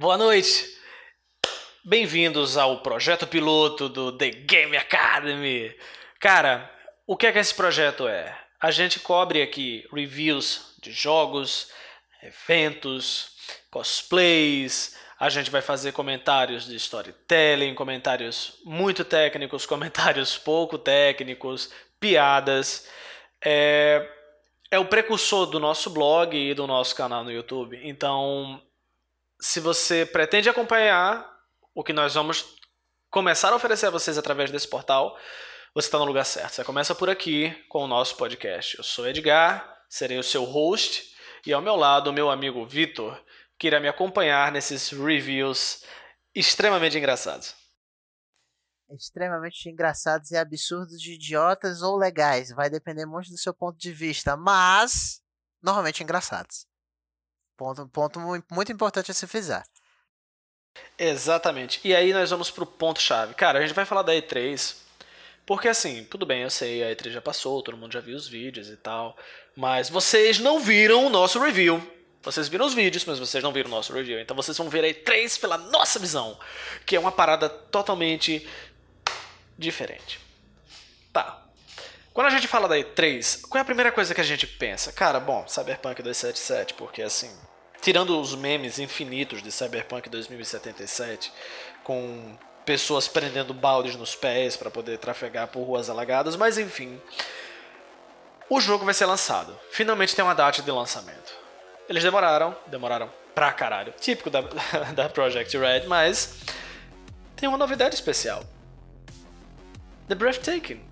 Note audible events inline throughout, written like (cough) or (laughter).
Boa noite! Bem-vindos ao projeto piloto do The Game Academy. Cara, o que é que esse projeto é? A gente cobre aqui reviews de jogos, eventos, cosplays, a gente vai fazer comentários de storytelling, comentários muito técnicos, (laughs) comentários pouco técnicos, piadas. É, é o precursor do nosso blog e do nosso canal no YouTube. Então, se você pretende acompanhar o que nós vamos começar a oferecer a vocês através desse portal, você está no lugar certo. Você começa por aqui com o nosso podcast. Eu sou Edgar, serei o seu host, e ao meu lado o meu amigo Vitor que irá me acompanhar nesses reviews extremamente engraçados. Extremamente engraçados e absurdos de idiotas ou legais. Vai depender muito do seu ponto de vista, mas normalmente engraçados. Ponto, ponto muito importante a se fizer. Exatamente. E aí nós vamos pro ponto-chave. Cara, a gente vai falar da E3. Porque assim, tudo bem, eu sei, a E3 já passou, todo mundo já viu os vídeos e tal. Mas vocês não viram o nosso review. Vocês viram os vídeos, mas vocês não viram o nosso review. Então vocês vão ver aí três pela nossa visão, que é uma parada totalmente diferente. Tá. Quando a gente fala da E3, qual é a primeira coisa que a gente pensa? Cara, bom, Cyberpunk 277, porque assim, tirando os memes infinitos de Cyberpunk 2077, com pessoas prendendo baldes nos pés para poder trafegar por ruas alagadas, mas enfim. O jogo vai ser lançado. Finalmente tem uma data de lançamento. Eles demoraram, demoraram pra caralho. Típico da, (laughs) da Project Red, mas tem uma novidade especial. The Breathtaking.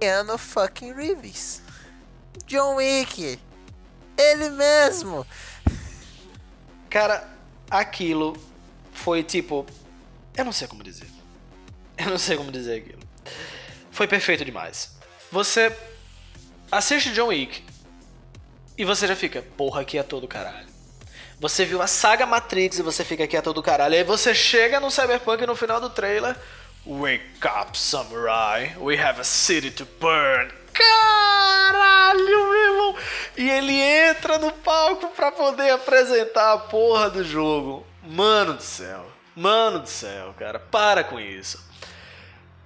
Keanu fucking Reeves. John Wick. Ele mesmo. Cara, aquilo foi tipo. Eu não sei como dizer. Eu não sei como dizer aquilo. Foi perfeito demais. Você assiste John Wick e você já fica, porra, aqui é todo caralho. Você viu a saga Matrix e você fica aqui é todo caralho. Aí você chega no Cyberpunk no final do trailer. Wake up, samurai. We have a city to burn. Caralho, meu irmão! E ele entra no palco pra poder apresentar a porra do jogo. Mano do céu. Mano do céu, cara. Para com isso.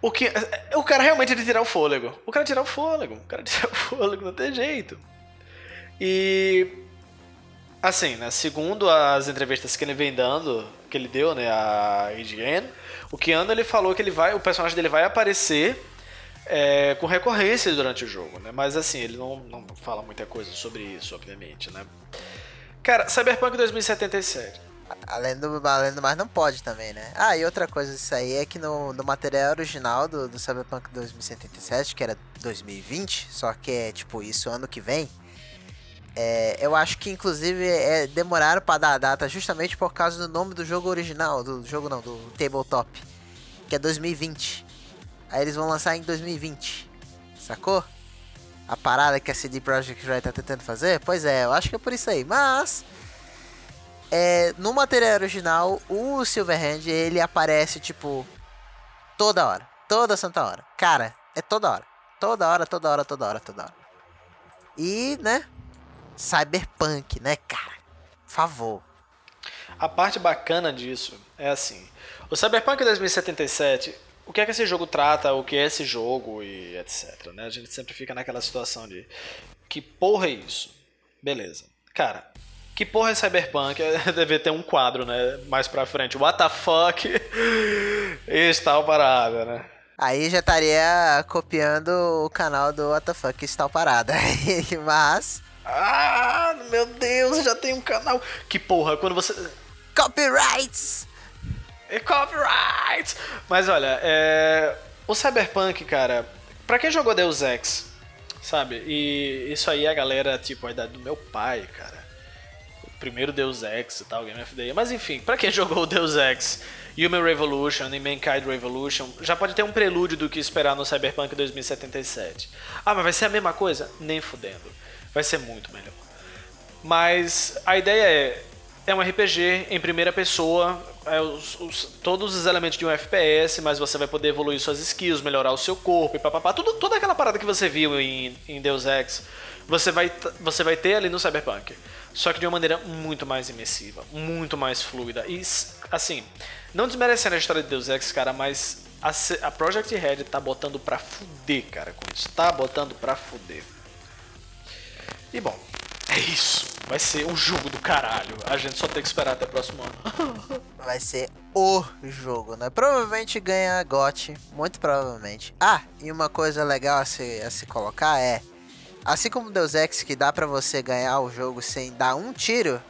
O que. O cara realmente ele tirar o fôlego. O cara tirar o fôlego. O cara (laughs) tirar o fôlego, não tem jeito. E assim, né, segundo as entrevistas que ele vem dando, que ele deu, né, a IGN, o Keanu ele falou que ele vai, o personagem dele vai aparecer é, com recorrência durante o jogo, né? Mas assim, ele não, não fala muita coisa sobre isso, obviamente, né? Cara, Cyberpunk 2077. Além do, além do mais, não pode também, né? Ah, e outra coisa disso aí é que no, no material original do, do Cyberpunk 2077, que era 2020, só que é tipo isso ano que vem, é, eu acho que inclusive é, demoraram para dar a data justamente por causa do nome do jogo original, do jogo não, do tabletop, que é 2020. Aí eles vão lançar em 2020, sacou? A parada que a CD Projekt Red tá tentando fazer? Pois é, eu acho que é por isso aí. Mas é, no material original, o Silverhand ele aparece tipo toda hora, toda santa hora. Cara, é toda hora, toda hora, toda hora, toda hora, toda hora. E, né? cyberpunk, né, cara? Por favor. A parte bacana disso é assim: o Cyberpunk 2077, o que é que esse jogo trata, o que é esse jogo e etc. Né? A gente sempre fica naquela situação de que porra é isso? Beleza. Cara, que porra é Cyberpunk? (laughs) Deve ter um quadro, né? Mais pra frente. What the fuck? (laughs) Está parada, né? Aí já estaria copiando o canal do What the fuck está parada. (laughs) Mas ah, meu Deus, já tem um canal. Que porra, quando você. Copyrights! É copyrights! Mas olha, é... o Cyberpunk, cara, pra quem jogou Deus Ex, sabe? E isso aí é a galera, tipo, a idade do meu pai, cara. O primeiro Deus Ex e tal, Game of Year. Mas enfim, pra quem (laughs) jogou Deus Ex, Human Revolution e Mankind Revolution, já pode ter um prelúdio do que esperar no Cyberpunk 2077. Ah, mas vai ser a mesma coisa? Nem fudendo vai ser muito melhor. Mas a ideia é é um RPG em primeira pessoa, é os, os, todos os elementos de um FPS, mas você vai poder evoluir suas skills, melhorar o seu corpo e papapá. Tudo, toda aquela parada que você viu em, em Deus Ex você vai, você vai ter ali no Cyberpunk. Só que de uma maneira muito mais imersiva, muito mais fluida. E, assim, não desmerecendo a história de Deus Ex, cara, mas a, a Project Red tá botando pra fuder, cara, com isso. Tá botando pra fuder. E bom, é isso. Vai ser um jogo do caralho. A gente só tem que esperar até o próximo ano. (laughs) Vai ser o jogo, né? Provavelmente ganha GOT, muito provavelmente. Ah, e uma coisa legal a se, a se colocar é... Assim como Deus Ex, que dá pra você ganhar o jogo sem dar um tiro...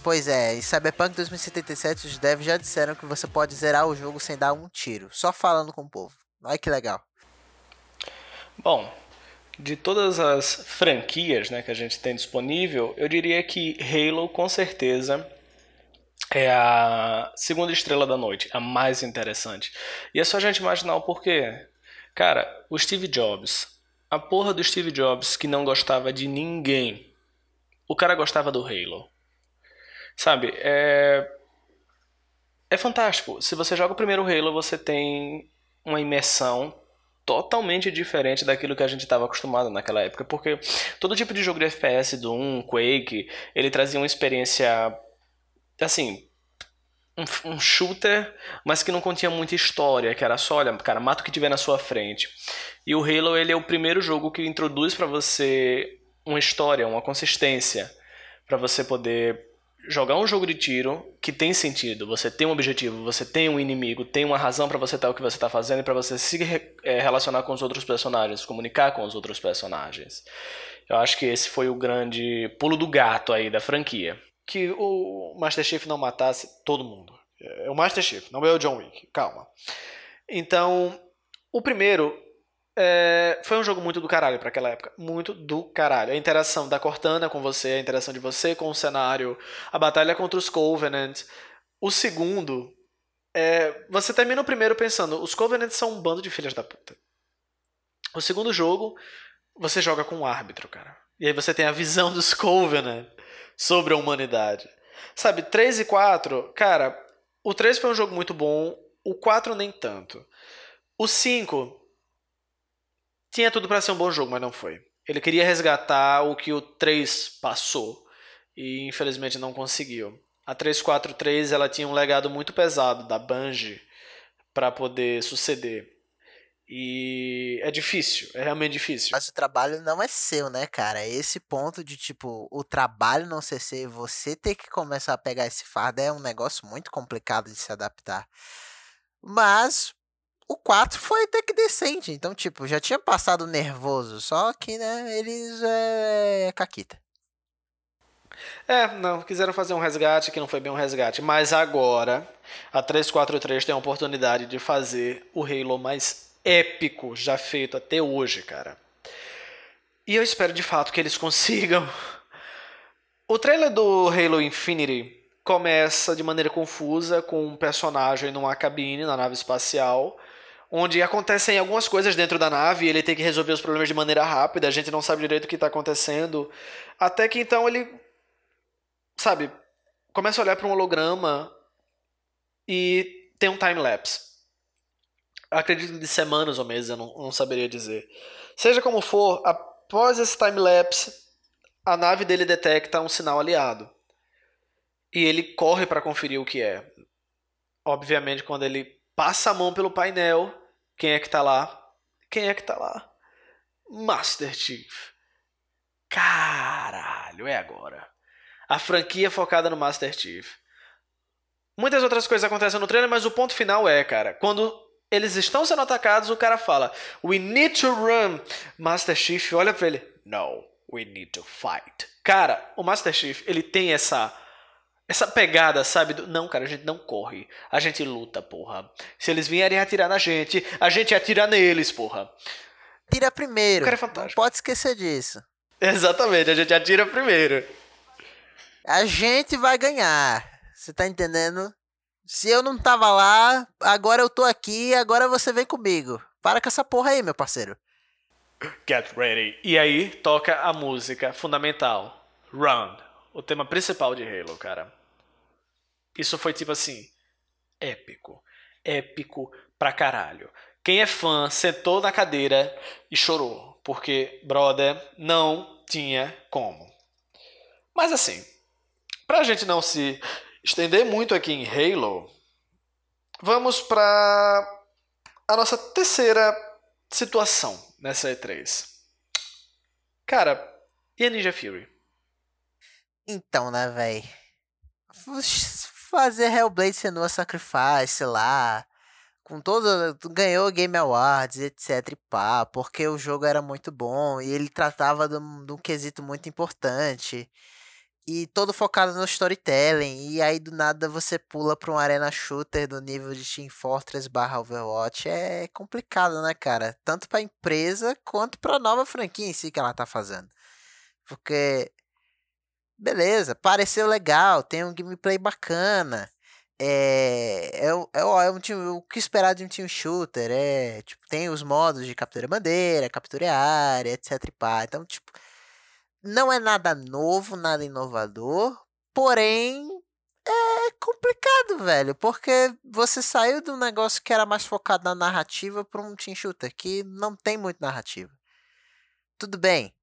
Pois é, em Cyberpunk 2077 os devs já disseram que você pode zerar o jogo sem dar um tiro. Só falando com o povo. Olha que legal. Bom, de todas as franquias né, que a gente tem disponível, eu diria que Halo com certeza é a segunda estrela da noite, a mais interessante. E é só a gente imaginar o porquê. Cara, o Steve Jobs, a porra do Steve Jobs que não gostava de ninguém. O cara gostava do Halo. Sabe, é. É fantástico. Se você joga o primeiro Halo, você tem uma imersão totalmente diferente daquilo que a gente estava acostumado naquela época, porque todo tipo de jogo de FPS, Doom, Quake, ele trazia uma experiência assim, um, um, shooter, mas que não continha muita história, que era só, olha, cara, mata o que tiver na sua frente. E o Halo, ele é o primeiro jogo que introduz para você uma história, uma consistência, para você poder jogar um jogo de tiro que tem sentido, você tem um objetivo, você tem um inimigo, tem uma razão para você estar o que você está fazendo e para você se é, relacionar com os outros personagens, comunicar com os outros personagens. Eu acho que esse foi o grande pulo do gato aí da franquia. Que o Master Chief não matasse todo mundo. É o Master Chief, não é o John Wick. Calma. Então, o primeiro é, foi um jogo muito do caralho para aquela época. Muito do caralho. A interação da Cortana com você, a interação de você com o cenário, a batalha contra os Covenant. O segundo, é, você termina o primeiro pensando, os Covenants são um bando de filhas da puta. O segundo jogo, você joga com um árbitro, cara. E aí você tem a visão dos Covenant sobre a humanidade. Sabe, 3 e 4, cara, o 3 foi um jogo muito bom, o 4 nem tanto. O 5 tinha tudo para ser um bom jogo, mas não foi. Ele queria resgatar o que o 3 passou e infelizmente não conseguiu. A 343 ela tinha um legado muito pesado da Bungie para poder suceder. E é difícil, é realmente difícil. Mas o trabalho não é seu, né, cara? Esse ponto de, tipo, o trabalho não ser seu, você ter que começar a pegar esse fardo é um negócio muito complicado de se adaptar. Mas o 4 foi até que decente. Então, tipo, já tinha passado nervoso. Só que, né, eles é caquita. É, não, quiseram fazer um resgate que não foi bem um resgate. Mas agora, a 343 tem a oportunidade de fazer o Halo mais épico já feito até hoje, cara. E eu espero de fato que eles (laughs) consigam. O trailer do Halo Infinity começa de maneira confusa com um personagem numa cabine na nave espacial onde acontecem algumas coisas dentro da nave ele tem que resolver os problemas de maneira rápida, a gente não sabe direito o que está acontecendo. Até que então ele, sabe, começa a olhar para um holograma e tem um time-lapse. Acredito de semanas ou meses, eu não, não saberia dizer. Seja como for, após esse time-lapse, a nave dele detecta um sinal aliado. E ele corre para conferir o que é. Obviamente, quando ele passa a mão pelo painel. Quem é que tá lá? Quem é que tá lá? Master Chief. Caralho, é agora. A franquia focada no Master Chief. Muitas outras coisas acontecem no trailer, mas o ponto final é, cara, quando eles estão sendo atacados, o cara fala: We need to run. Master Chief olha pra ele: No, we need to fight. Cara, o Master Chief, ele tem essa essa pegada, sabe? Do, não, cara, a gente não corre. A gente luta, porra. Se eles vierem atirar na gente, a gente atira neles, porra. Tira primeiro. O cara é fantástico. Não pode esquecer disso. Exatamente, a gente atira primeiro. A gente vai ganhar. Você tá entendendo? Se eu não tava lá, agora eu tô aqui, agora você vem comigo. Para com essa porra aí, meu parceiro. Get ready. E aí toca a música fundamental. Run. O tema principal de Halo, cara. Isso foi tipo assim, épico. Épico pra caralho. Quem é fã sentou na cadeira e chorou. Porque, brother, não tinha como. Mas assim, pra gente não se estender muito aqui em Halo, vamos pra a nossa terceira situação nessa E3. Cara, e a Ninja Fury? Então, né, véi? Fazer Hellblade Senua Sacrifice lá. Com todo. Ganhou Game Awards, etc. E pá, porque o jogo era muito bom e ele tratava de um, de um quesito muito importante. E todo focado no storytelling. E aí do nada você pula pra um arena shooter do nível de Team Fortress barra Overwatch. É complicado, né, cara? Tanto pra empresa quanto pra nova franquia em si que ela tá fazendo. Porque beleza, pareceu legal, tem um gameplay bacana. É, é, é, é um time, o que esperar de um team shooter, é, tipo, tem os modos de captura bandeira, captura área, etc e pá. Então, tipo, não é nada novo, nada inovador, porém é complicado, velho, porque você saiu de um negócio que era mais focado na narrativa para um team shooter que não tem muito narrativa. Tudo bem,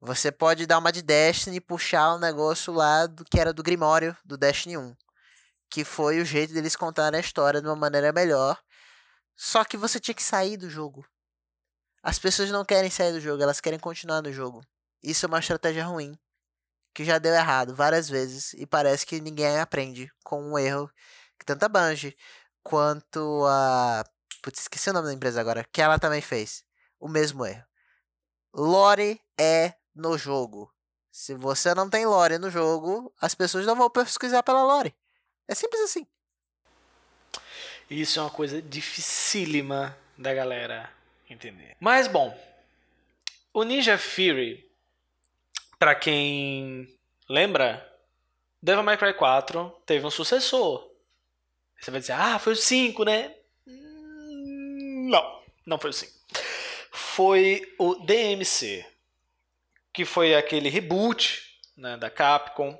você pode dar uma de Destiny e puxar o um negócio lá do que era do Grimório do Destiny 1. Que foi o jeito deles contar a história de uma maneira melhor. Só que você tinha que sair do jogo. As pessoas não querem sair do jogo, elas querem continuar no jogo. Isso é uma estratégia ruim. Que já deu errado várias vezes. E parece que ninguém aprende com um erro que tanto a Bungie quanto a. Putz, esqueci o nome da empresa agora. Que ela também fez. O mesmo erro. Lore é no jogo. Se você não tem lore no jogo, as pessoas não vão pesquisar pela lore. É simples assim. Isso é uma coisa dificílima da galera entender. Mas bom, o Ninja Fury, para quem lembra, Devil May Cry 4 teve um sucessor. Você vai dizer, ah, foi o 5, né? Hum, não, não foi o 5. Foi o DMC, que foi aquele reboot né, da Capcom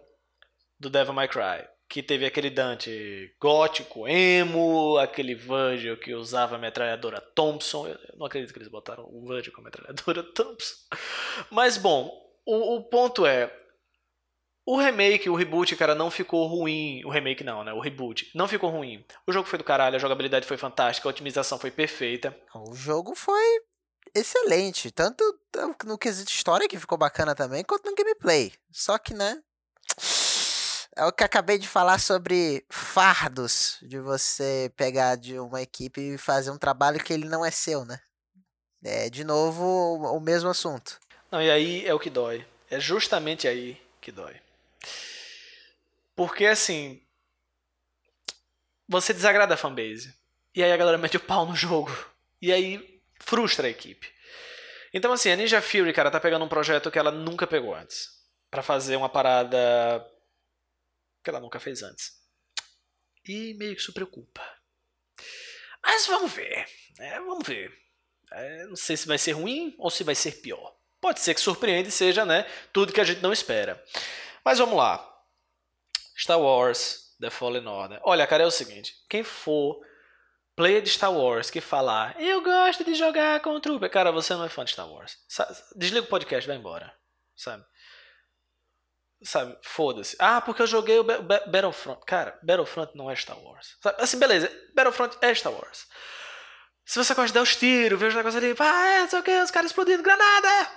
do Devil May Cry, que teve aquele Dante gótico, emo, aquele Virgil que usava a metralhadora Thompson. Eu não acredito que eles botaram o Virgil com a metralhadora (laughs) Thompson. Mas bom, o, o ponto é, o remake, o reboot, cara, não ficou ruim. O remake não, né? O reboot. Não ficou ruim. O jogo foi do caralho, a jogabilidade foi fantástica, a otimização foi perfeita. O jogo foi excelente. Tanto no quesito história, que ficou bacana também, quanto no gameplay. Só que, né? É o que acabei de falar sobre fardos de você pegar de uma equipe e fazer um trabalho que ele não é seu, né? É, de novo, o mesmo assunto. Não, e aí é o que dói. É justamente aí que dói. Porque, assim. Você desagrada a fanbase. E aí a galera mete o pau no jogo. E aí frustra a equipe. Então, assim, a Ninja Fury, cara, tá pegando um projeto que ela nunca pegou antes. para fazer uma parada que ela nunca fez antes. E meio que isso preocupa. Mas vamos ver. Né? Vamos ver. É, não sei se vai ser ruim ou se vai ser pior. Pode ser que surpreenda e seja, né? Tudo que a gente não espera. Mas vamos lá. Star Wars The Fallen Order. Olha, cara, é o seguinte. Quem for player de Star Wars que falar, eu gosto de jogar com o Trooper, cara, você não é fã de Star Wars. Desliga o podcast, vai embora. Sabe? Sabe? Foda-se. Ah, porque eu joguei o Battlefront. Cara, Battlefront não é Star Wars. Sabe? Assim, beleza. Battlefront é Star Wars. Se você gosta de dar os tiros, ver os negócios ali, ah, é, sei o que, os caras explodindo, granada!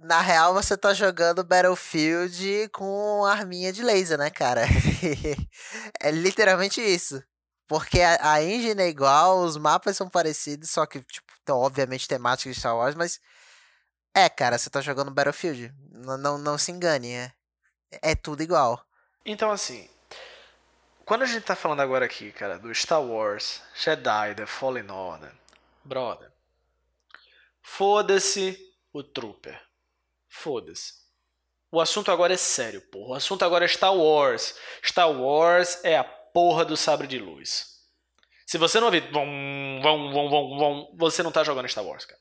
Na real, você tá jogando Battlefield com arminha de laser, né, cara? (laughs) é literalmente isso. Porque a, a engine é igual, os mapas são parecidos, só que, tipo, obviamente temática de Star Wars, mas. É, cara, você tá jogando Battlefield. Não, não, não se engane, é. É tudo igual. Então, assim. Quando a gente tá falando agora aqui, cara, do Star Wars, Jedi, The Fallen Order, brother. Foda-se o Trooper. Foda-se. O assunto agora é sério, porra. O assunto agora é Star Wars. Star Wars é a porra do sabre de luz. Se você não ouvir vom, vom, vom, vom, você não tá jogando Star Wars, cara.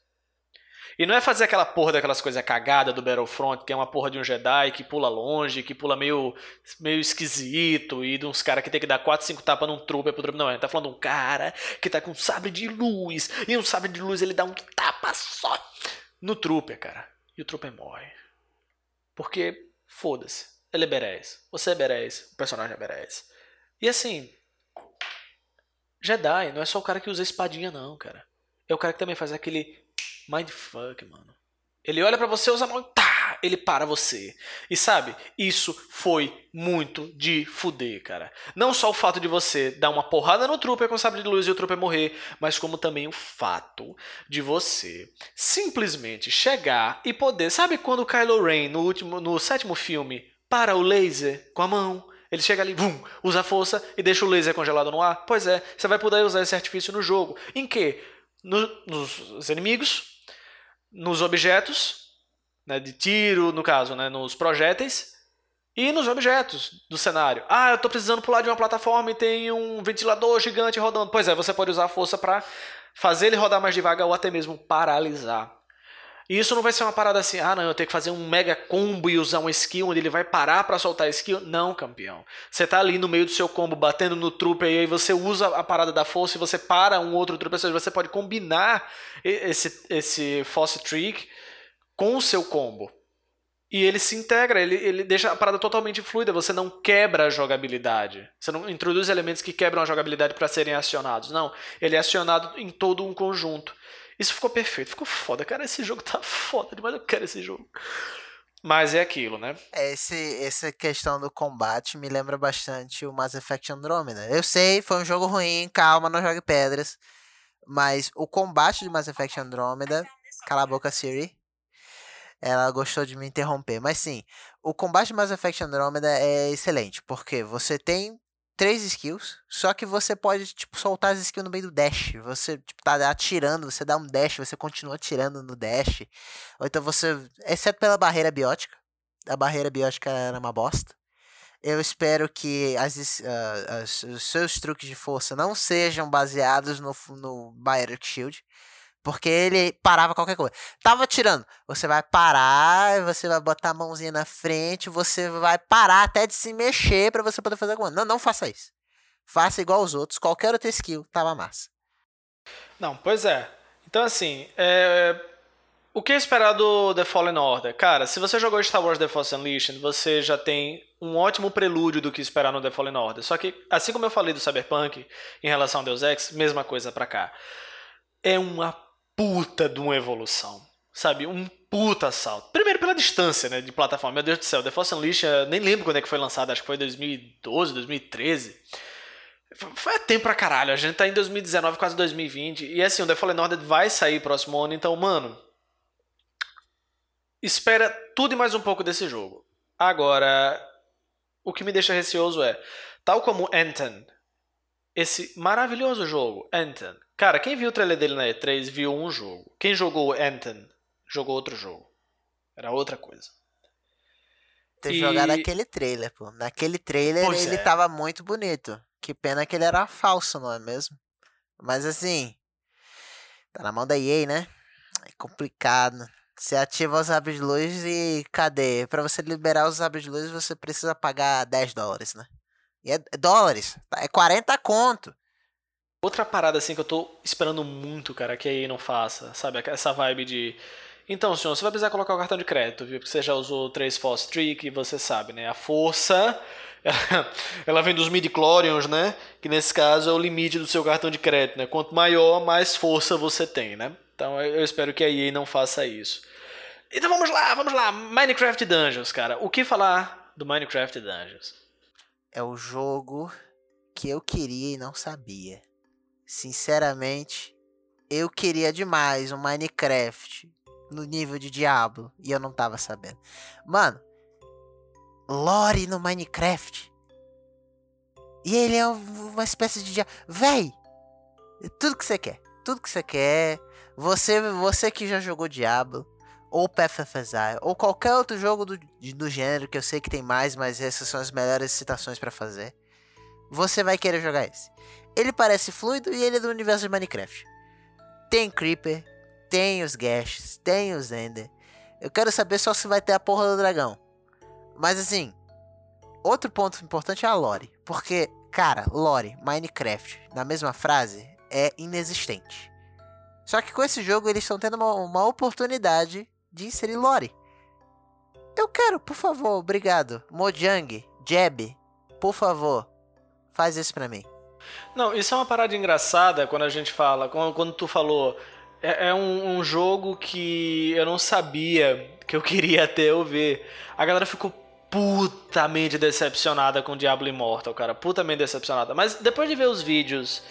E não é fazer aquela porra daquelas coisas cagada do Battlefront, que é uma porra de um Jedi que pula longe, que pula meio, meio esquisito, e de uns caras que tem que dar 4, 5 tapas num trooper pro trooper. Não, ele tá falando de um cara que tá com um sabre de luz, e um sabre de luz ele dá um tapa só no trooper, cara. E o trooper morre. Porque, foda-se. Ele é berés. Você é berés. O personagem é berés. E assim. Jedi não é só o cara que usa espadinha, não, cara. É o cara que também faz aquele mindfuck, mano. Ele olha para você, usa a mão e tá, ele para você. E sabe, isso foi muito de fuder, cara. Não só o fato de você dar uma porrada no trooper com sabre de luz e o trooper morrer, mas como também o fato de você simplesmente chegar e poder, sabe quando o Kylo Ren no último no sétimo filme para o laser com a mão, ele chega ali, vum, usa a força e deixa o laser congelado no ar? Pois é, você vai poder usar esse artifício no jogo. Em que? No, nos inimigos, nos objetos, né, de tiro, no caso, né, nos projéteis, e nos objetos do cenário. Ah, eu estou precisando pular de uma plataforma e tem um ventilador gigante rodando. Pois é, você pode usar a força para fazer ele rodar mais devagar ou até mesmo paralisar. E isso não vai ser uma parada assim, ah não, eu tenho que fazer um mega combo e usar um skill onde ele vai parar para soltar skill. Não, campeão. Você tá ali no meio do seu combo batendo no trooper e aí você usa a parada da força e você para um outro trooper, ou seja, você pode combinar esse, esse force trick com o seu combo. E ele se integra, ele, ele deixa a parada totalmente fluida, você não quebra a jogabilidade. Você não introduz elementos que quebram a jogabilidade para serem acionados. Não, ele é acionado em todo um conjunto. Isso ficou perfeito, ficou foda. Cara, esse jogo tá foda demais, eu quero esse jogo. Mas é aquilo, né? Esse, essa questão do combate me lembra bastante o Mass Effect Andromeda. Eu sei, foi um jogo ruim, calma, não jogue pedras. Mas o combate de Mass Effect Andromeda. Cala a boca, Siri. Ela gostou de me interromper. Mas sim, o combate de Mass Effect Andromeda é excelente. Porque você tem três skills, só que você pode, tipo, soltar as skills no meio do dash. Você, tipo, tá atirando, você dá um dash, você continua atirando no dash. Ou então você, exceto pela barreira biótica, a barreira biótica era uma bosta. Eu espero que as, uh, as, os seus truques de força não sejam baseados no, no Shield. Porque ele parava qualquer coisa. Tava tirando. Você vai parar, você vai botar a mãozinha na frente, você vai parar até de se mexer para você poder fazer alguma coisa. Não, não faça isso. Faça igual os outros. Qualquer outro skill tava massa. Não, pois é. Então, assim, é... o que esperar do The Fallen Order? Cara, se você jogou Star Wars The Force Unleashed, você já tem um ótimo prelúdio do que esperar no The Fallen Order. Só que, assim como eu falei do Cyberpunk em relação ao Deus Ex, mesma coisa pra cá. É uma puta de uma evolução. Sabe? Um puta salto. Primeiro pela distância, né? De plataforma. Meu Deus do céu, The Force Unleashed, nem lembro quando é que foi lançado, acho que foi 2012, 2013. Foi tempo pra caralho. A gente tá em 2019, quase 2020. E assim, o The Fallen Order vai sair próximo ano, então, mano. Espera tudo e mais um pouco desse jogo. Agora, o que me deixa receoso é, tal como Anthem, esse maravilhoso jogo, Anthem, Cara, quem viu o trailer dele na E3 viu um jogo. Quem jogou Anthem jogou outro jogo. Era outra coisa. Ter e... jogado aquele trailer, pô. Naquele trailer pois ele é. tava muito bonito. Que pena que ele era falso, não é mesmo? Mas assim, tá na mão da EA, né? É complicado. Você ativa os abres de luz e cadê? Para você liberar os abres de luz, você precisa pagar 10 dólares, né? E é dólares. É 40 conto. Outra parada assim que eu tô esperando muito, cara, que aí não faça, sabe? Essa vibe de. Então, senhor, você vai precisar colocar o cartão de crédito, viu? Porque você já usou três Force Trick você sabe, né? A força, (laughs) ela vem dos midi-chlorians, né? Que nesse caso é o limite do seu cartão de crédito, né? Quanto maior, mais força você tem, né? Então eu espero que a EA não faça isso. Então vamos lá, vamos lá. Minecraft Dungeons, cara. O que falar do Minecraft Dungeons? É o jogo que eu queria e não sabia. Sinceramente, eu queria demais um Minecraft no nível de Diablo e eu não tava sabendo. Mano, lore no Minecraft. E ele é uma espécie de diabo. Véi! Tudo que você quer. Tudo que você quer. Você, você que já jogou Diablo, ou Path ou qualquer outro jogo do, do gênero que eu sei que tem mais, mas essas são as melhores citações para fazer. Você vai querer jogar esse. Ele parece fluido e ele é do universo de Minecraft. Tem Creeper, tem os Gashes, tem os Ender. Eu quero saber só se vai ter a porra do dragão. Mas assim, outro ponto importante é a lore. Porque, cara, lore, Minecraft, na mesma frase, é inexistente. Só que com esse jogo eles estão tendo uma, uma oportunidade de inserir lore. Eu quero, por favor, obrigado. Mojang, Jeb, por favor, faz isso pra mim. Não, isso é uma parada engraçada quando a gente fala, quando, tu falou, é, é um, um, jogo que eu não sabia que eu (laughs) queria até eu ver. A galera ficou putamente decepcionada com Diablo Immortal, cara, putamente decepcionada. Mas depois de ver os vídeos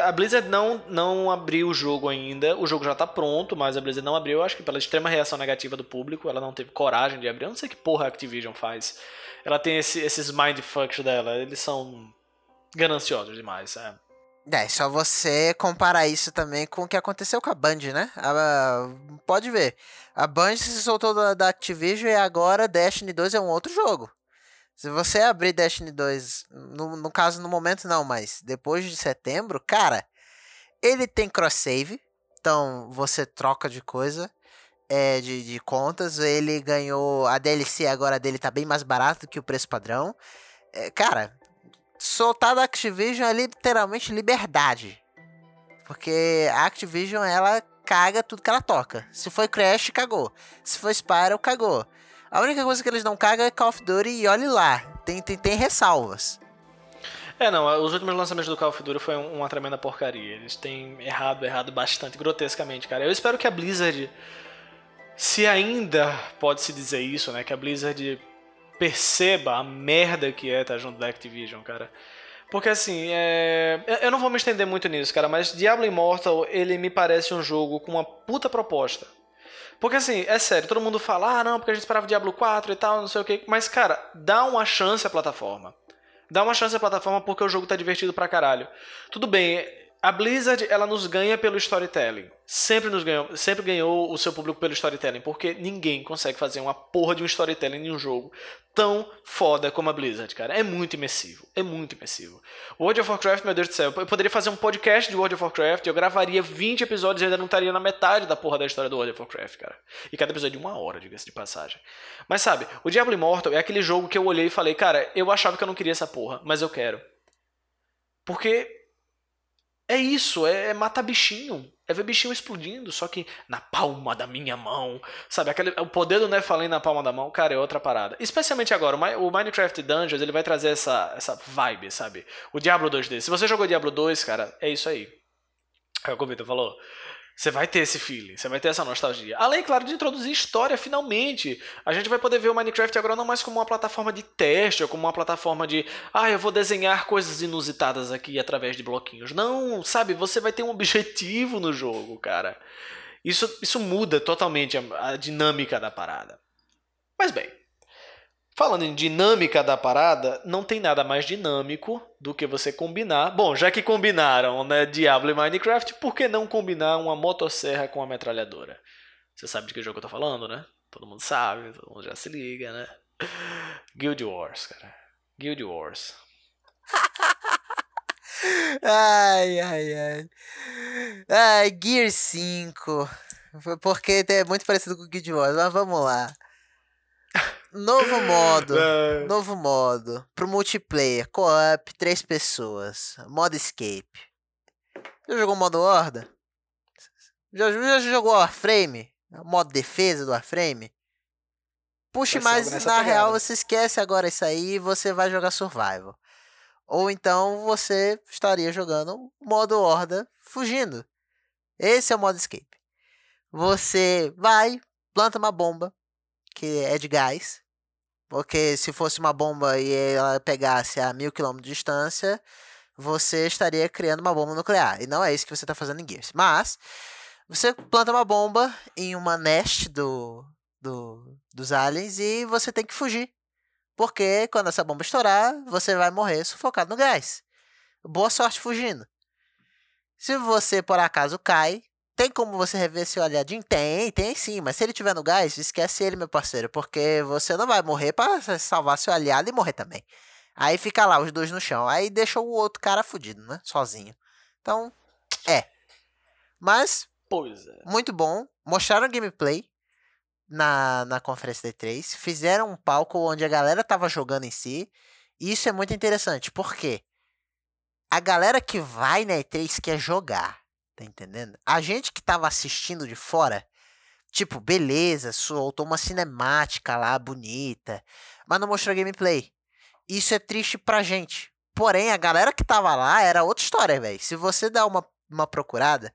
a Blizzard não, não abriu o jogo ainda. O jogo já tá pronto, mas a Blizzard não abriu. Acho que pela extrema reação negativa do público, ela não teve coragem de abrir. Eu não sei que porra a Activision faz. Ela tem esse, esses mindfucks dela. Eles são gananciosos demais. É. É, só você comparar isso também com o que aconteceu com a Band, né? A, pode ver. A Band se soltou da, da Activision e agora Destiny 2 é um outro jogo. Se você abrir Destiny 2, no, no caso no momento não, mas depois de setembro, cara, ele tem cross save, então você troca de coisa, é, de, de contas. Ele ganhou a DLC agora dele tá bem mais barato que o preço padrão. É, cara, soltar da Activision é literalmente liberdade. Porque a Activision ela caga tudo que ela toca. Se foi Crash, cagou. Se foi Spyro, cagou. A única coisa que eles não cagam é Call of Duty e olhe lá, tem, tem, tem ressalvas. É, não, os últimos lançamentos do Call of Duty foi uma tremenda porcaria. Eles têm errado, errado bastante, grotescamente, cara. Eu espero que a Blizzard, se ainda pode-se dizer isso, né, que a Blizzard perceba a merda que é estar junto da Activision, cara. Porque assim, é... eu não vou me estender muito nisso, cara, mas Diablo Immortal, ele me parece um jogo com uma puta proposta. Porque assim, é sério, todo mundo fala, ah, não, porque a gente esperava Diablo 4 e tal, não sei o que. Mas, cara, dá uma chance à plataforma. Dá uma chance à plataforma porque o jogo tá divertido pra caralho. Tudo bem, a Blizzard, ela nos ganha pelo storytelling. Sempre nos ganhou, sempre ganhou o seu público pelo storytelling, porque ninguém consegue fazer uma porra de um storytelling em um jogo tão foda como a Blizzard, cara. É muito imersivo, é muito imersivo. World of Warcraft, meu Deus do céu, eu poderia fazer um podcast de World of Warcraft, eu gravaria 20 episódios e ainda não estaria na metade da porra da história do World of Warcraft, cara. E cada episódio de uma hora, diga-se de passagem. Mas sabe, o Diablo Immortal é aquele jogo que eu olhei e falei, cara, eu achava que eu não queria essa porra, mas eu quero. Porque é isso, é, é matar bichinho. É ver bichinho explodindo, só que na palma da minha mão. Sabe, aquele, o poder do Nephilim na palma da mão, cara, é outra parada. Especialmente agora, o Minecraft Dungeons, ele vai trazer essa, essa vibe, sabe? O Diablo 2D. Se você jogou Diablo 2, cara, é isso aí. É o Vitor falou. Você vai ter esse feeling, você vai ter essa nostalgia. Além, claro, de introduzir história finalmente. A gente vai poder ver o Minecraft agora não mais como uma plataforma de teste ou como uma plataforma de, ah, eu vou desenhar coisas inusitadas aqui através de bloquinhos. Não, sabe? Você vai ter um objetivo no jogo, cara. Isso, isso muda totalmente a, a dinâmica da parada. Mas bem, Falando em dinâmica da parada, não tem nada mais dinâmico do que você combinar. Bom, já que combinaram né, Diablo e Minecraft, por que não combinar uma motosserra com uma metralhadora? Você sabe de que jogo eu tô falando, né? Todo mundo sabe, todo mundo já se liga, né? Guild Wars, cara. Guild Wars. (laughs) ai, ai, ai. Ai, Gear 5. Porque é muito parecido com Guild Wars, mas vamos lá. Novo modo. É. Novo modo. Pro multiplayer. Co-op, três pessoas. Modo escape. Já jogou modo horda? Já, já jogou Warframe? Modo defesa do Warframe? Puxe mais, na pegada. real você esquece agora isso aí e você vai jogar survival. Ou então você estaria jogando modo horda fugindo. Esse é o modo escape. Você vai, planta uma bomba, que é de gás. Porque se fosse uma bomba e ela pegasse a mil quilômetros de distância, você estaria criando uma bomba nuclear. E não é isso que você está fazendo em Gears. Mas você planta uma bomba em uma nest do, do, dos aliens e você tem que fugir. Porque quando essa bomba estourar, você vai morrer sufocado no gás. Boa sorte fugindo. Se você por acaso cai, tem como você rever esse olhadinho? Tem, tem sim, mas se ele tiver no gás, esquece ele, meu parceiro, porque você não vai morrer para salvar seu aliado e morrer também. Aí fica lá os dois no chão, aí deixa o outro cara fudido, né? Sozinho. Então, é. Mas, pois é. muito bom. Mostraram gameplay na, na conferência D3, fizeram um palco onde a galera tava jogando em si. E isso é muito interessante, porque a galera que vai na E3 quer jogar. Tá entendendo? A gente que tava assistindo de fora Tipo, beleza, soltou uma cinemática lá bonita, mas não mostrou gameplay. Isso é triste pra gente. Porém, a galera que tava lá era outra história, velho. Se você dá uma, uma procurada,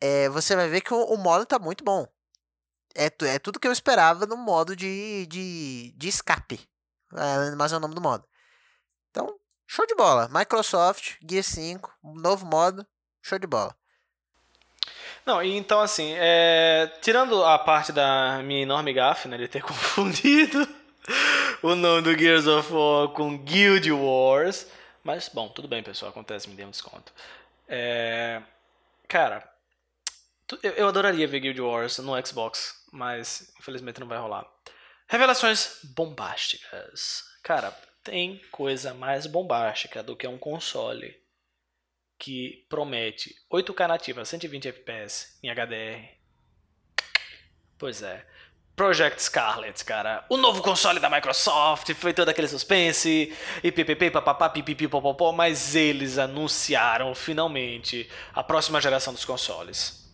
é, você vai ver que o, o modo tá muito bom. É, é tudo que eu esperava no modo de, de, de escape. É, mas é o nome do modo. Então, show de bola. Microsoft, Gear 5, novo modo, show de bola. Não, então assim, é, tirando a parte da minha enorme gafe, né, de ter (laughs) confundido o nome do Gears of War com Guild Wars, mas bom, tudo bem, pessoal, acontece, me dê um desconto. É, cara, eu adoraria ver Guild Wars no Xbox, mas infelizmente não vai rolar. Revelações bombásticas. Cara, tem coisa mais bombástica do que um console que promete 8K nativa, 120 FPS em HDR. Pois é. Project Scarlet, cara. O novo console da Microsoft, foi todo aquele suspense, e ppp, papapá, pipipi, popopó, mas eles anunciaram finalmente a próxima geração dos consoles.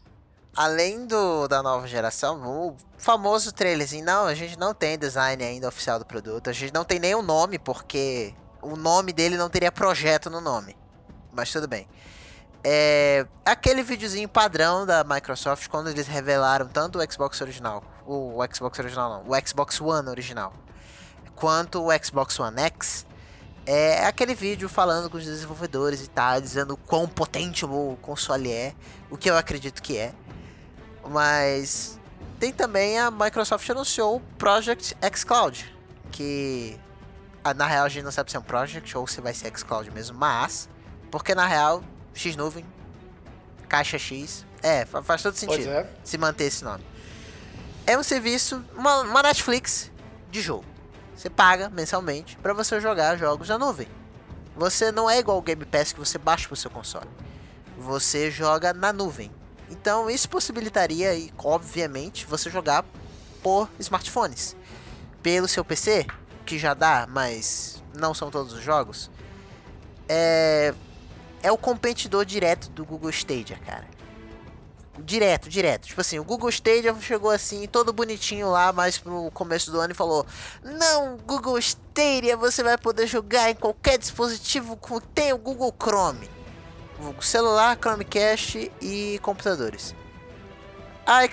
Além do, da nova geração, o famoso trailerzinho, não, a gente não tem design ainda oficial do produto, a gente não tem nem o nome, porque o nome dele não teria projeto no nome mas tudo bem. É aquele videozinho padrão da Microsoft quando eles revelaram tanto o Xbox original, o, Xbox original não, o Xbox One original, quanto o Xbox One X. É aquele vídeo falando com os desenvolvedores e tal, dizendo quão potente o console é, o que eu acredito que é. Mas tem também a Microsoft anunciou o Project X Cloud, que na real a gente não sabe se é um Project ou se vai ser X Cloud mesmo, mas porque na real, X nuvem, caixa X, é, faz todo sentido é. se manter esse nome. É um serviço, uma, uma Netflix de jogo. Você paga mensalmente para você jogar jogos na nuvem. Você não é igual o Game Pass que você baixa pro seu console. Você joga na nuvem. Então isso possibilitaria, obviamente, você jogar por smartphones. Pelo seu PC, que já dá, mas não são todos os jogos. É, é o competidor direto do Google Stadia, cara. Direto, direto. Tipo assim, o Google Stadia chegou assim, todo bonitinho lá, mais pro começo do ano e falou: Não, Google Stadia, você vai poder jogar em qualquer dispositivo que tem o Google Chrome. Celular, Chromecast e computadores. A,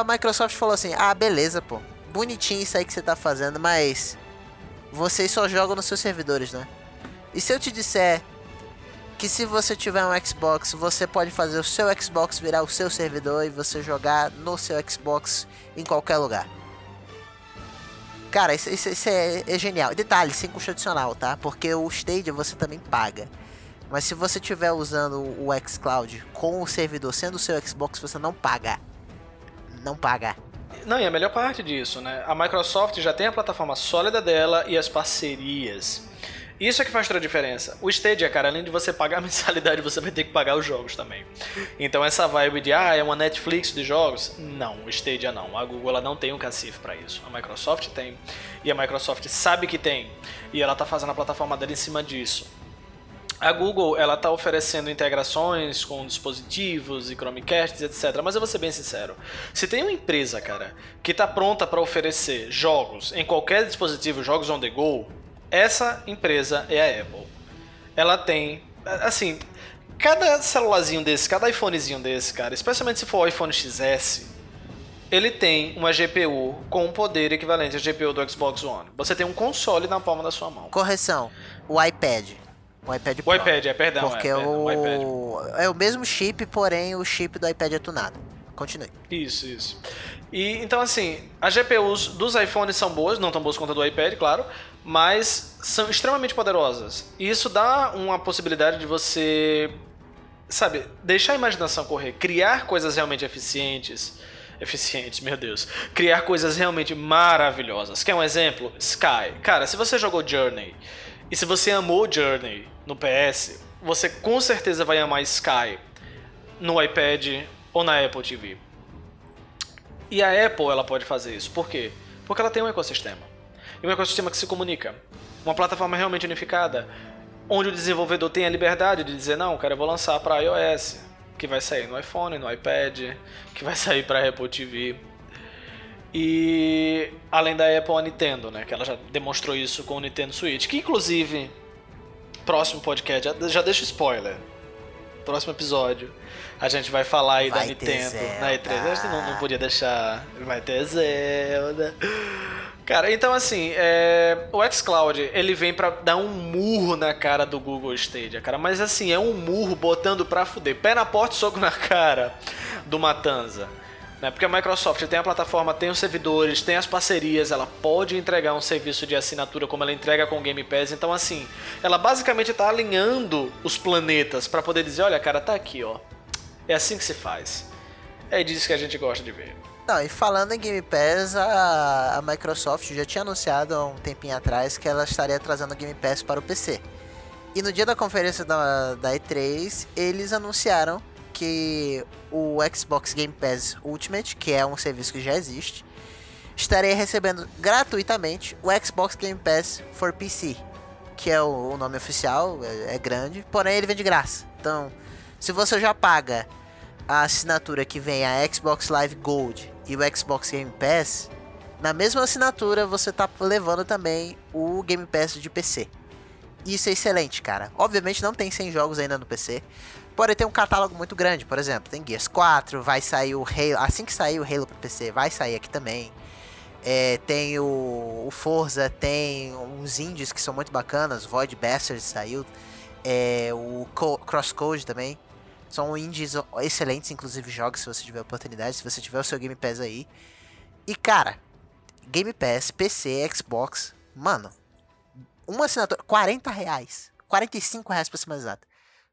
a Microsoft falou assim: Ah, beleza, pô. Bonitinho isso aí que você tá fazendo, mas vocês só jogam nos seus servidores, né? E se eu te disser que se você tiver um Xbox, você pode fazer o seu Xbox virar o seu servidor e você jogar no seu Xbox em qualquer lugar. Cara, isso, isso, isso é, é, genial. Detalhe, sem custo adicional, tá? Porque o Stadia você também paga. Mas se você estiver usando o xCloud com o servidor sendo o seu Xbox, você não paga. Não paga. Não, e a melhor parte disso, né? A Microsoft já tem a plataforma sólida dela e as parcerias. Isso é que faz toda a diferença. O Stadia, cara, além de você pagar a (laughs) mensalidade, você vai ter que pagar os jogos também. Então essa vibe de, ah, é uma Netflix de jogos? Não, o Stadia não. A Google ela não tem um cacife para isso. A Microsoft tem. E a Microsoft sabe que tem. E ela tá fazendo a plataforma dela em cima disso. A Google ela está oferecendo integrações com dispositivos e Chromecasts, etc. Mas eu vou ser bem sincero, se tem uma empresa, cara, que está pronta para oferecer jogos em qualquer dispositivo, jogos on the go, essa empresa é a Apple. Ela tem, assim, cada celularzinho desse, cada iPhonezinho desse, cara, especialmente se for o iPhone XS, ele tem uma GPU com um poder equivalente à GPU do Xbox One. Você tem um console na palma da sua mão. Correção, o iPad. O iPad Pro. O iPad, é, perdão. Porque é, o... o é o mesmo chip, porém o chip do iPad é tunado. Continue. Isso, isso. E então assim, as GPUs dos iPhones são boas, não tão boas quanto a do iPad, claro, mas são extremamente poderosas. E isso dá uma possibilidade de você, sabe, deixar a imaginação correr, criar coisas realmente eficientes. Eficientes, meu Deus. Criar coisas realmente maravilhosas. Quer um exemplo? Sky. Cara, se você jogou Journey e se você amou Journey no PS, você com certeza vai amar Sky no iPad ou na Apple TV. E a Apple ela pode fazer isso. Por quê? Porque ela tem um ecossistema e um ecossistema que se comunica. Uma plataforma realmente unificada, onde o desenvolvedor tem a liberdade de dizer: não, cara, eu vou lançar para iOS, que vai sair no iPhone, no iPad, que vai (laughs) sair para Apple TV. E além da Apple, a Nintendo, né? Que ela já demonstrou isso com o Nintendo Switch. Que inclusive, próximo podcast, já, já deixa spoiler. Próximo episódio, a gente vai falar aí Vai da Nintendo Zelda. na E3. A gente não, não podia deixar. Vai ter Zelda. Cara, então assim, é, o xCloud, ele vem pra dar um murro na cara do Google Stadia, cara. Mas assim, é um murro botando pra fuder. Pé na porta soco na cara do Matanza. Né? Porque a Microsoft tem a plataforma, tem os servidores, tem as parcerias, ela pode entregar um serviço de assinatura como ela entrega com o Game Pass. Então, assim, ela basicamente está alinhando os planetas para poder dizer: olha, cara, tá aqui, ó. É assim que se faz. É disso que a gente gosta de ver. Não, e falando em Game Pass, a, a Microsoft já tinha anunciado há um tempinho atrás que ela estaria trazendo o Game Pass para o PC. E no dia da conferência da, da E3, eles anunciaram que o Xbox Game Pass Ultimate, que é um serviço que já existe, estaria recebendo gratuitamente o Xbox Game Pass for PC, que é o, o nome oficial, é, é grande, porém ele vem de graça. Então, se você já paga a assinatura que vem a Xbox Live Gold e o Xbox Game Pass, na mesma assinatura você tá levando também o Game Pass de PC. Isso é excelente, cara. Obviamente não tem 100 jogos ainda no PC, porém tem um catálogo muito grande. Por exemplo, tem Gears 4, vai sair o Halo, assim que sair o Halo pro PC, vai sair aqui também. É, tem o, o Forza, tem uns indies que são muito bacanas, Void Bastards saiu, é, o Co Crosscode também. São indies excelentes, inclusive jogos, se você tiver oportunidade, se você tiver o seu Game Pass aí. E cara, Game Pass, PC, Xbox, mano, uma assinatura, 40 reais, 45 reais pra ser mais exato.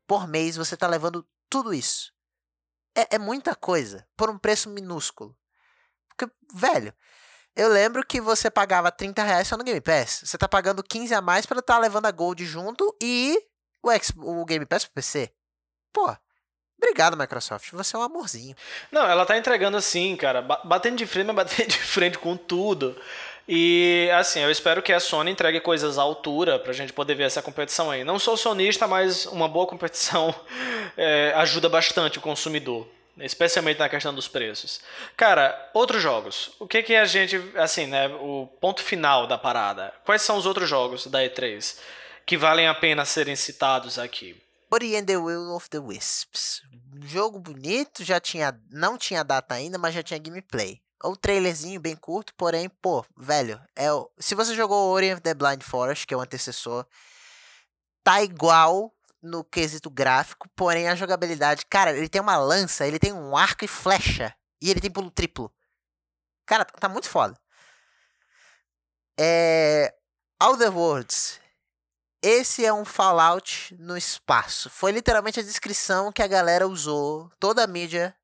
Por mês você tá levando tudo isso. É, é muita coisa, por um preço minúsculo. Porque, velho, eu lembro que você pagava 30 reais só no Game Pass. Você tá pagando 15 a mais pra tá levando a Gold junto e o, X, o Game Pass pro PC. Pô, obrigado, Microsoft. Você é um amorzinho. Não, ela tá entregando assim, cara, ba- batendo de frente, mas batendo (laughs) de frente com tudo. E assim, eu espero que a Sony entregue coisas à altura pra gente poder ver essa competição aí. Não sou sonista, mas uma boa competição (laughs) é, ajuda bastante o consumidor. Especialmente na questão dos preços. Cara, outros jogos. O que que a gente. Assim, né? O ponto final da parada. Quais são os outros jogos da E3 que valem a pena serem citados aqui? Ori and the Will of the Wisps. Jogo bonito, já tinha. Não tinha data ainda, mas já tinha gameplay. O trailerzinho bem curto, porém, pô, velho, é o, se você jogou Ori and the Blind Forest, que é o antecessor, tá igual no quesito gráfico, porém a jogabilidade, cara, ele tem uma lança, ele tem um arco e flecha, e ele tem pulo triplo. Cara, tá muito foda. É. Outer Worlds. Esse é um Fallout no espaço. Foi literalmente a descrição que a galera usou, toda a mídia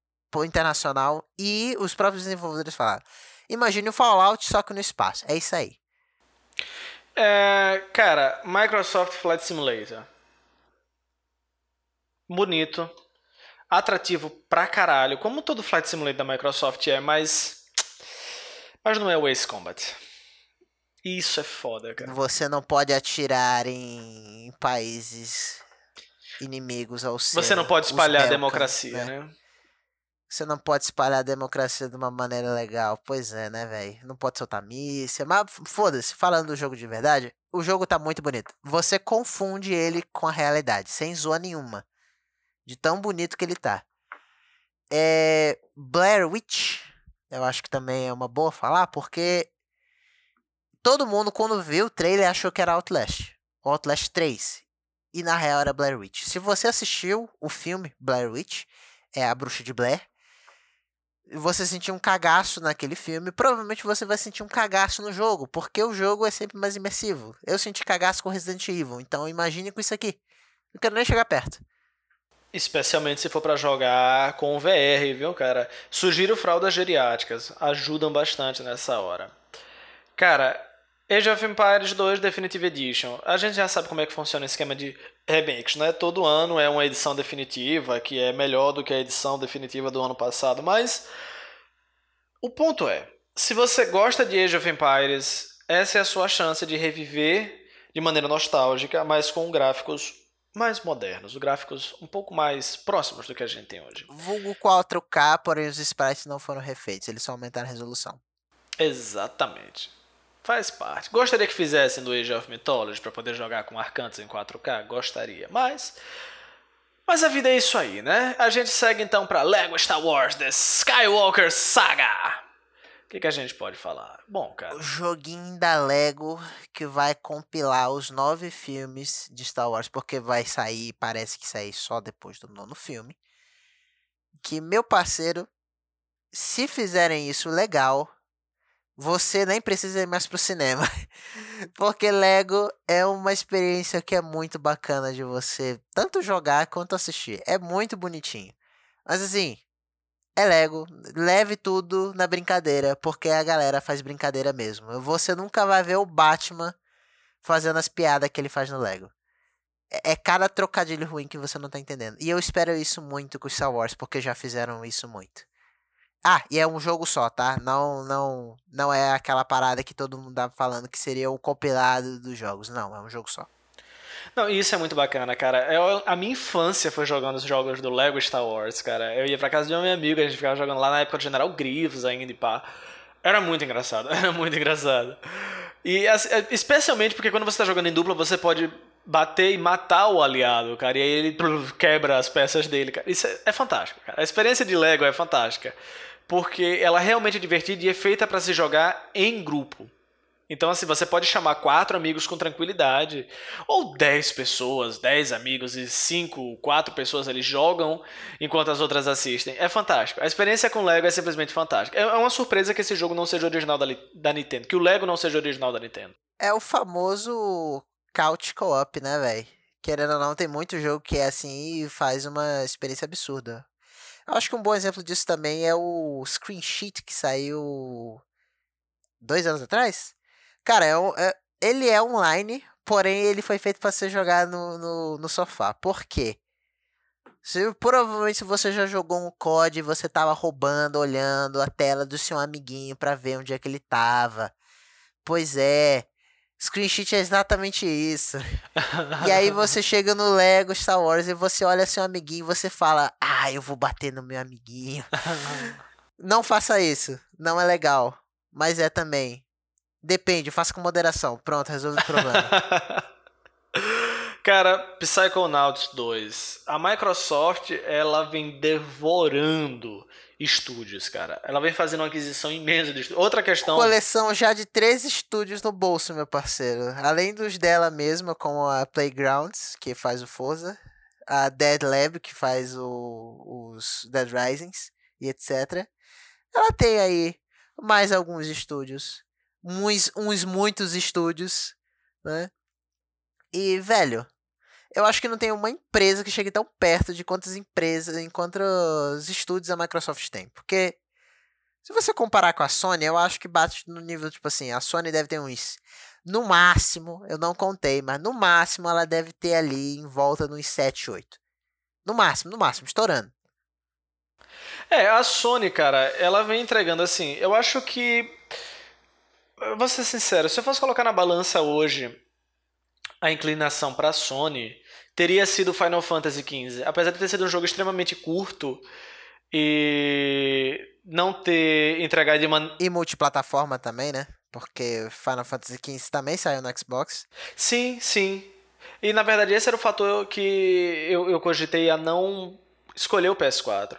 internacional e os próprios desenvolvedores falaram. Imagine o Fallout só que no espaço. É isso aí. É, cara, Microsoft Flight Simulator. Bonito. Atrativo pra caralho. Como todo Flight Simulator da Microsoft é, mas. Mas não é o Ace Combat. Isso é foda, cara. Você não pode atirar em, em países inimigos ao seu. Você não pode espalhar a democracia, né? Você não pode espalhar a democracia de uma maneira legal. Pois é, né, velho? Não pode soltar míssil. Mas foda-se, falando do jogo de verdade, o jogo tá muito bonito. Você confunde ele com a realidade, sem zoa nenhuma. De tão bonito que ele tá. É. Blair Witch. Eu acho que também é uma boa falar, porque. Todo mundo, quando viu o trailer, achou que era Outlast. O Outlast 3. E na real era Blair Witch. Se você assistiu o filme Blair Witch, é a bruxa de Blair você sentiu um cagaço naquele filme, provavelmente você vai sentir um cagaço no jogo, porque o jogo é sempre mais imersivo. Eu senti cagaço com Resident Evil, então imagine com isso aqui. Não quero nem chegar perto. Especialmente se for pra jogar com VR, viu, cara? Sugiro fraldas geriátricas, ajudam bastante nessa hora. Cara, Age of Empires 2 Definitive Edition. A gente já sabe como é que funciona o esquema de remakes, né? Todo ano é uma edição definitiva que é melhor do que a edição definitiva do ano passado, mas o ponto é, se você gosta de Age of Empires, essa é a sua chance de reviver de maneira nostálgica, mas com gráficos mais modernos, gráficos um pouco mais próximos do que a gente tem hoje. Vulgo 4K, porém os sprites não foram refeitos, eles só aumentaram a resolução. Exatamente. Faz parte. Gostaria que fizessem do Age of Mythology para poder jogar com Arcantos em 4K? Gostaria, mas mas a vida é isso aí, né? A gente segue então para Lego Star Wars The Skywalker Saga. O que, que a gente pode falar? Bom, cara. O joguinho da Lego que vai compilar os nove filmes de Star Wars, porque vai sair, parece que sair só depois do nono filme. Que, meu parceiro, se fizerem isso legal, você nem precisa ir mais pro cinema. (laughs) Porque Lego é uma experiência que é muito bacana de você tanto jogar quanto assistir. É muito bonitinho. Mas assim, é Lego. Leve tudo na brincadeira, porque a galera faz brincadeira mesmo. Você nunca vai ver o Batman fazendo as piadas que ele faz no Lego. É, é cada trocadilho ruim que você não tá entendendo. E eu espero isso muito com Star Wars, porque já fizeram isso muito. Ah, e é um jogo só, tá? Não, não, não é aquela parada que todo mundo tá falando que seria um compilado dos jogos. Não, é um jogo só. Não, isso é muito bacana, cara. Eu, a minha infância foi jogando os jogos do Lego Star Wars, cara. Eu ia pra casa de um meu amigo, a gente ficava jogando lá na época do General Grievous ainda e pá. Era muito engraçado, (laughs) era muito engraçado. E especialmente porque quando você tá jogando em dupla, você pode bater e matar o aliado, cara. E aí ele quebra as peças dele, cara. Isso é, é fantástico, cara. A experiência de Lego é fantástica porque ela realmente é divertida e é feita para se jogar em grupo. Então, assim, você pode chamar quatro amigos com tranquilidade, ou dez pessoas, dez amigos e cinco, quatro pessoas ali jogam enquanto as outras assistem. É fantástico. A experiência com Lego é simplesmente fantástica. É uma surpresa que esse jogo não seja original da, da Nintendo, que o Lego não seja original da Nintendo. É o famoso couch co-op, né, velho? Querendo ou não, tem muito jogo que é assim e faz uma experiência absurda. Acho que um bom exemplo disso também é o Screen Sheet que saiu dois anos atrás. Cara, é, um, é ele é online, porém ele foi feito para ser jogado no, no, no, sofá. Por quê? Se, provavelmente se você já jogou um COD, você tava roubando, olhando a tela do seu amiguinho para ver onde é que ele tava. Pois é, Screenshot é exatamente isso. (laughs) e aí você chega no Lego Star Wars e você olha seu amiguinho e você fala: Ah, eu vou bater no meu amiguinho. (laughs) não faça isso. Não é legal. Mas é também. Depende, faça com moderação. Pronto, resolve o problema. (laughs) Cara, Psychonauts 2. A Microsoft, ela vem devorando estúdios, cara. Ela vem fazendo uma aquisição imensa de estúdios. Outra questão. Coleção já de três estúdios no bolso, meu parceiro. Além dos dela mesma, como a Playgrounds, que faz o Forza, a Dead Lab, que faz o, os Dead Risings e etc. Ela tem aí mais alguns estúdios. Uns, uns muitos estúdios, né? E, velho, eu acho que não tem uma empresa que chegue tão perto de quantas empresas, enquanto os estúdios a Microsoft tem. Porque se você comparar com a Sony, eu acho que bate no nível, tipo assim, a Sony deve ter uns. No máximo, eu não contei, mas no máximo ela deve ter ali em volta uns 7, 8. No máximo, no máximo, estourando. É, a Sony, cara, ela vem entregando assim. Eu acho que. Vou ser sincero, se eu fosse colocar na balança hoje a inclinação para a Sony, teria sido Final Fantasy XV. Apesar de ter sido um jogo extremamente curto e não ter entregado de man... E multiplataforma também, né? Porque Final Fantasy XV também saiu no Xbox. Sim, sim. E na verdade esse era o fator que eu, eu cogitei a não escolher o PS4.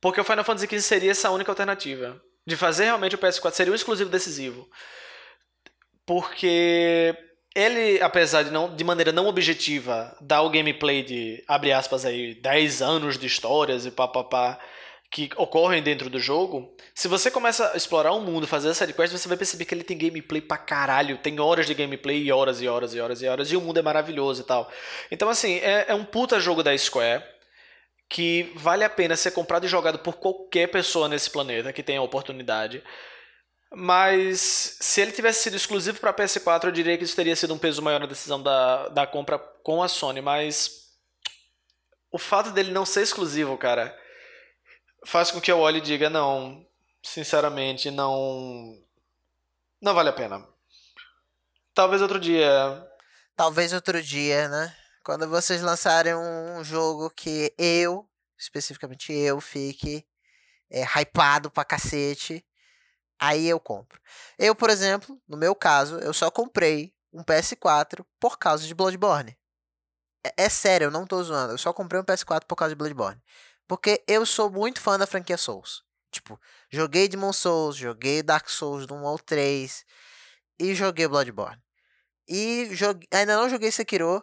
Porque o Final Fantasy XV seria essa única alternativa. De fazer realmente o PS4 seria um exclusivo decisivo. Porque ele, apesar de não de maneira não objetiva dar o gameplay de abre aspas aí 10 anos de histórias e papapá que ocorrem dentro do jogo, se você começa a explorar o um mundo, fazer essa quest, você vai perceber que ele tem gameplay pra caralho, tem horas de gameplay e horas e horas e horas e horas, e o mundo é maravilhoso e tal. Então, assim, é, é um puta jogo da Square que vale a pena ser comprado e jogado por qualquer pessoa nesse planeta que tenha a oportunidade. Mas se ele tivesse sido exclusivo para PS4, eu diria que isso teria sido um peso maior na decisão da, da compra com a Sony. Mas o fato dele não ser exclusivo, cara, faz com que eu olhe e diga: não, sinceramente, não. Não vale a pena. Talvez outro dia. Talvez outro dia, né? Quando vocês lançarem um jogo que eu, especificamente eu, fique é, hypado pra cacete, aí eu compro. Eu, por exemplo, no meu caso, eu só comprei um PS4 por causa de Bloodborne. É, é sério, eu não tô zoando. Eu só comprei um PS4 por causa de Bloodborne. Porque eu sou muito fã da franquia Souls. Tipo, joguei Demon Souls, joguei Dark Souls do 1 ao 3 e joguei Bloodborne. E ainda não joguei Sekiro,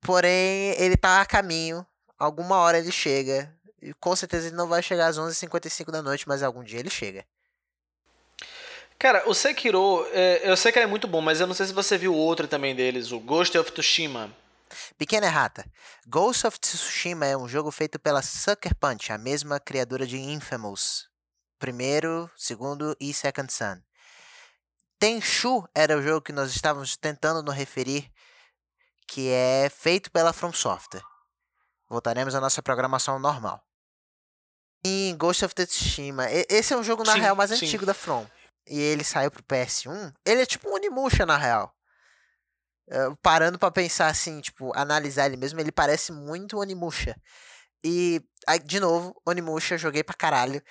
porém ele tá a caminho. Alguma hora ele chega. E com certeza ele não vai chegar às 11h55 da noite, mas algum dia ele chega. Cara, o Sekiro, é, eu sei que ele é muito bom, mas eu não sei se você viu outro também deles, o Ghost of Tsushima. Pequena errata. Ghost of Tsushima é um jogo feito pela Sucker Punch, a mesma criadora de Infamous. Primeiro, segundo e Second Son. Tenchu era o jogo que nós estávamos tentando nos referir, que é feito pela From Software. Voltaremos à nossa programação normal. Em Ghost of Tsushima, esse é um jogo na sim, real mais sim. antigo da From. E ele saiu pro PS1. Ele é tipo um Onimusha na real. Uh, parando para pensar assim, tipo, analisar ele mesmo, ele parece muito Onimusha. E, aí, de novo, Onimusha, joguei pra caralho.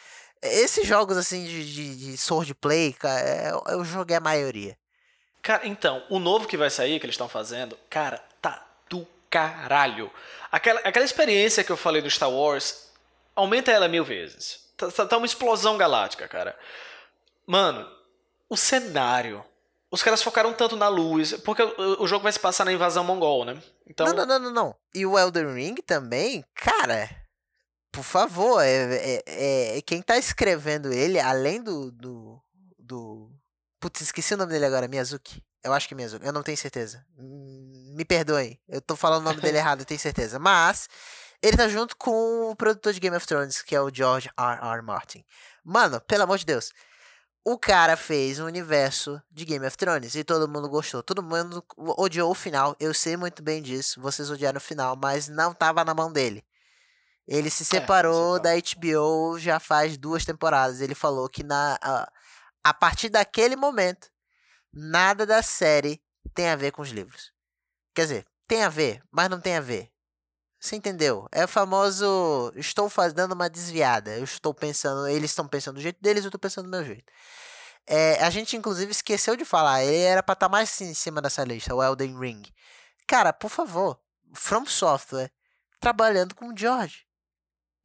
Esses jogos, assim, de, de, de swordplay, cara, é, eu joguei a maioria. Cara, então, o novo que vai sair, que eles estão fazendo, cara, tá do caralho. Aquela, aquela experiência que eu falei do Star Wars, aumenta ela mil vezes. Tá, tá, tá uma explosão galáctica, cara. Mano, o cenário, os caras focaram tanto na luz, porque o, o jogo vai se passar na invasão mongol, né? Então... Não, não, não, não, E o Elden Ring também, cara, por favor, é, é, é, quem tá escrevendo ele, além do, do, do... Putz, esqueci o nome dele agora, Miyazuki. Eu acho que é Miyazuki, eu não tenho certeza. Me perdoem, eu tô falando o nome dele (laughs) errado, eu tenho certeza. Mas, ele tá junto com o produtor de Game of Thrones, que é o George R. R. Martin. Mano, pelo amor de Deus o cara fez um universo de Game of Thrones e todo mundo gostou. Todo mundo odiou o final. Eu sei muito bem disso. Vocês odiaram o final, mas não tava na mão dele. Ele se é, separou é, da HBO já faz duas temporadas. Ele falou que na a, a partir daquele momento nada da série tem a ver com os livros. Quer dizer, tem a ver, mas não tem a ver. Você entendeu? É o famoso estou fazendo uma desviada. Eu estou pensando, eles estão pensando do jeito deles, eu estou pensando do meu jeito. É, a gente inclusive esqueceu de falar, ele era para estar tá mais em cima dessa lista, o Elden Ring. Cara, por favor, From Software trabalhando com o George.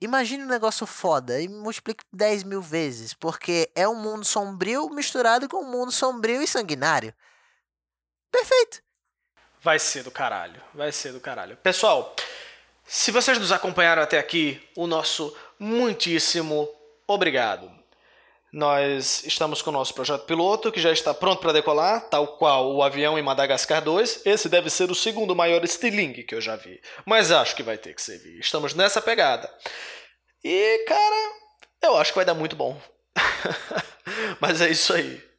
Imagine um negócio foda e multiplique 10 mil vezes, porque é um mundo sombrio misturado com um mundo sombrio e sanguinário. Perfeito. Vai ser do caralho, vai ser do caralho. Pessoal, se vocês nos acompanharam até aqui, o nosso muitíssimo obrigado. Nós estamos com o nosso projeto piloto, que já está pronto para decolar, tal qual o avião em Madagascar 2. Esse deve ser o segundo maior estilingue que eu já vi. Mas acho que vai ter que servir. Estamos nessa pegada. E, cara, eu acho que vai dar muito bom. (laughs) Mas é isso aí.